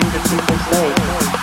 things that people say.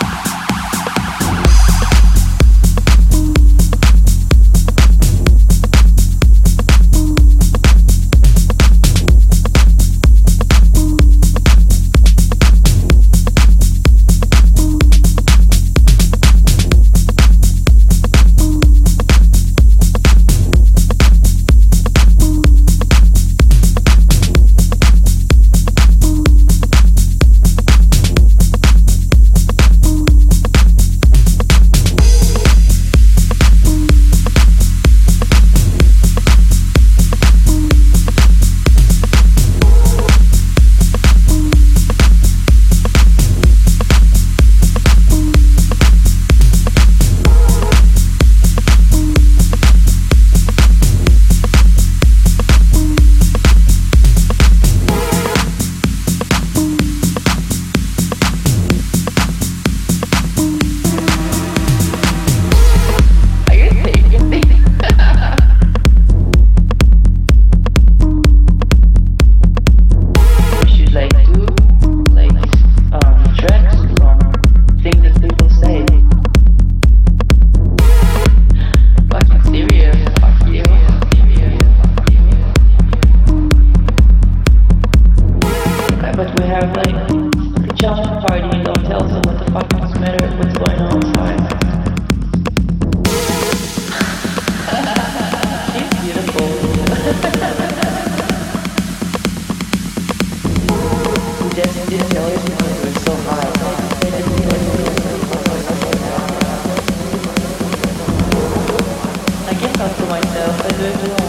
the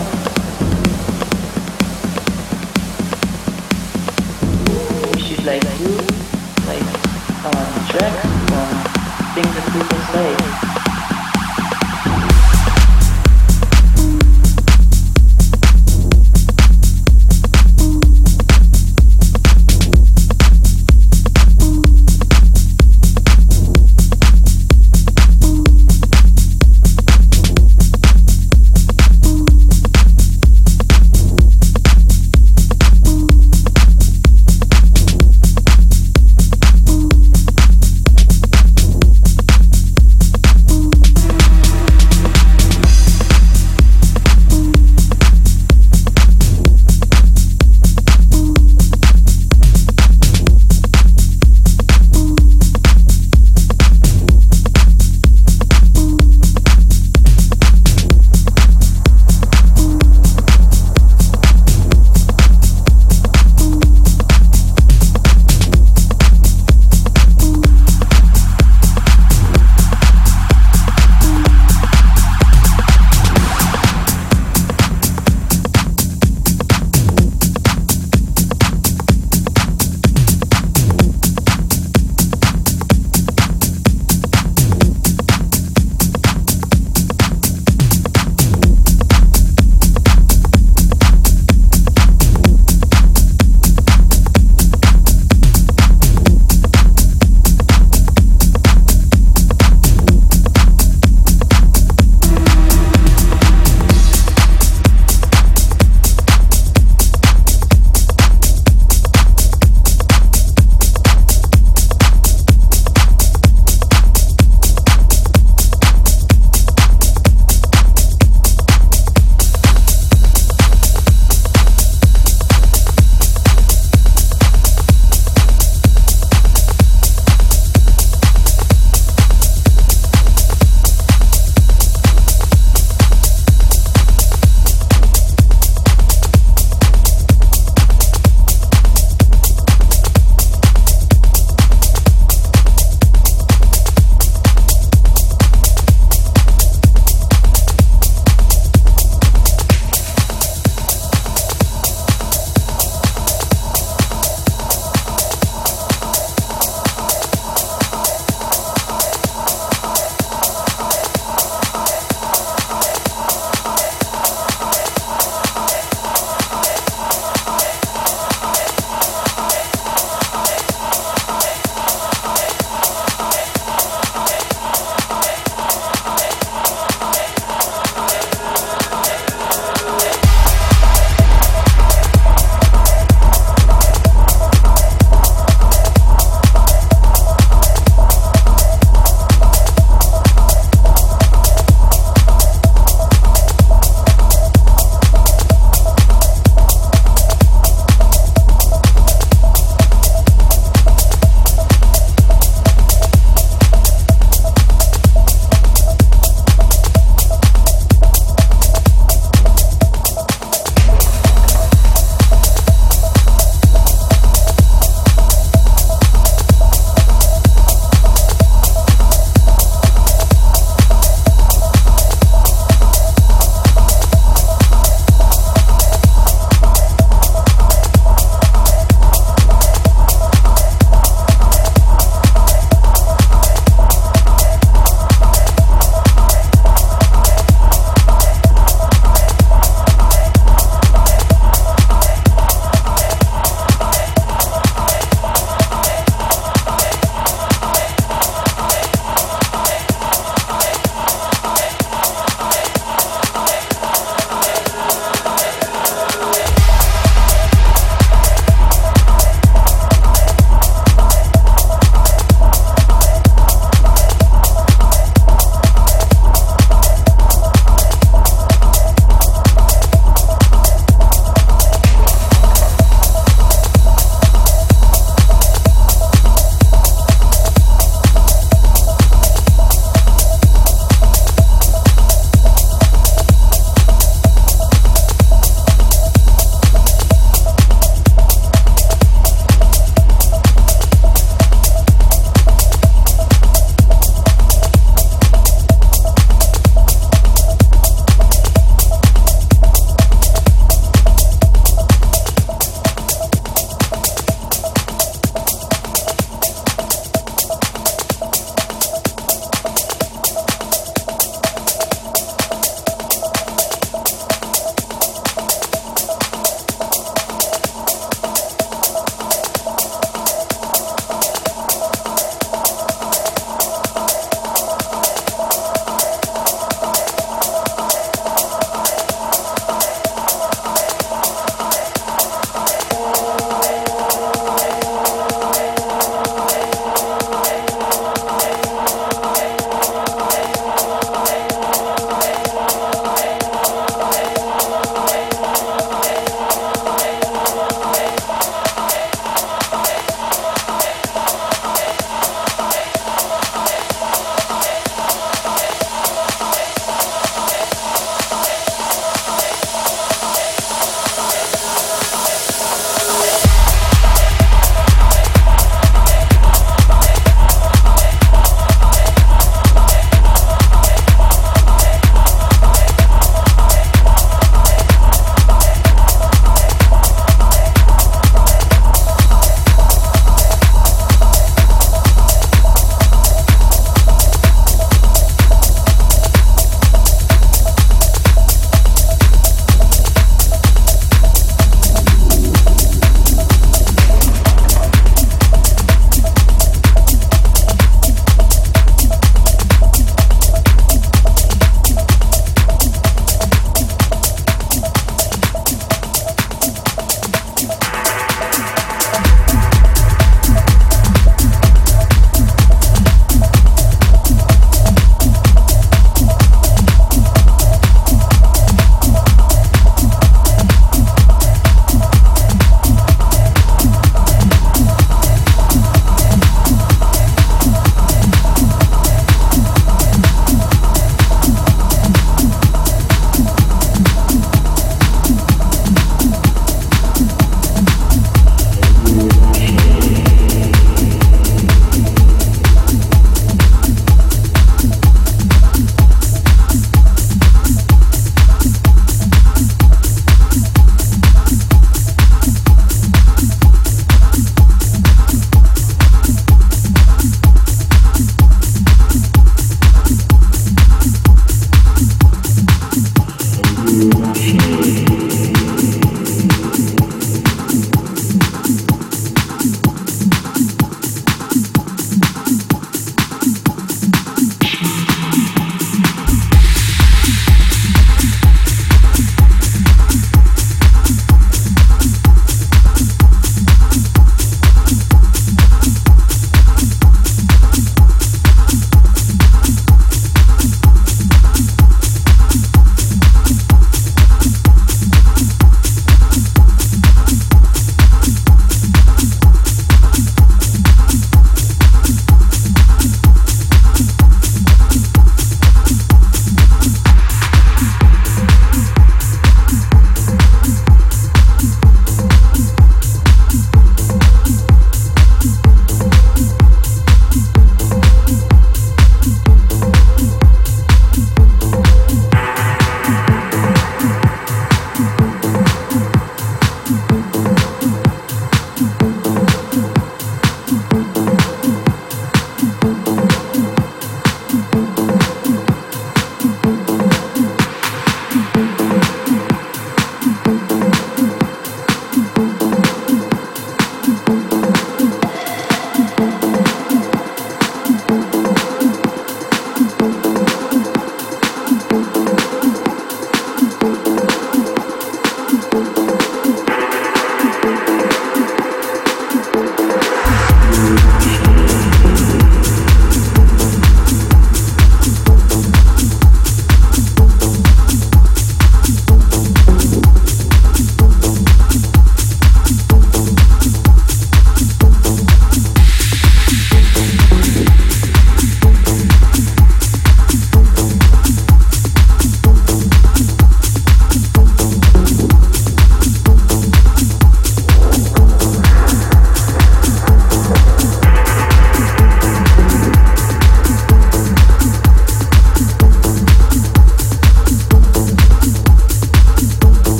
Thank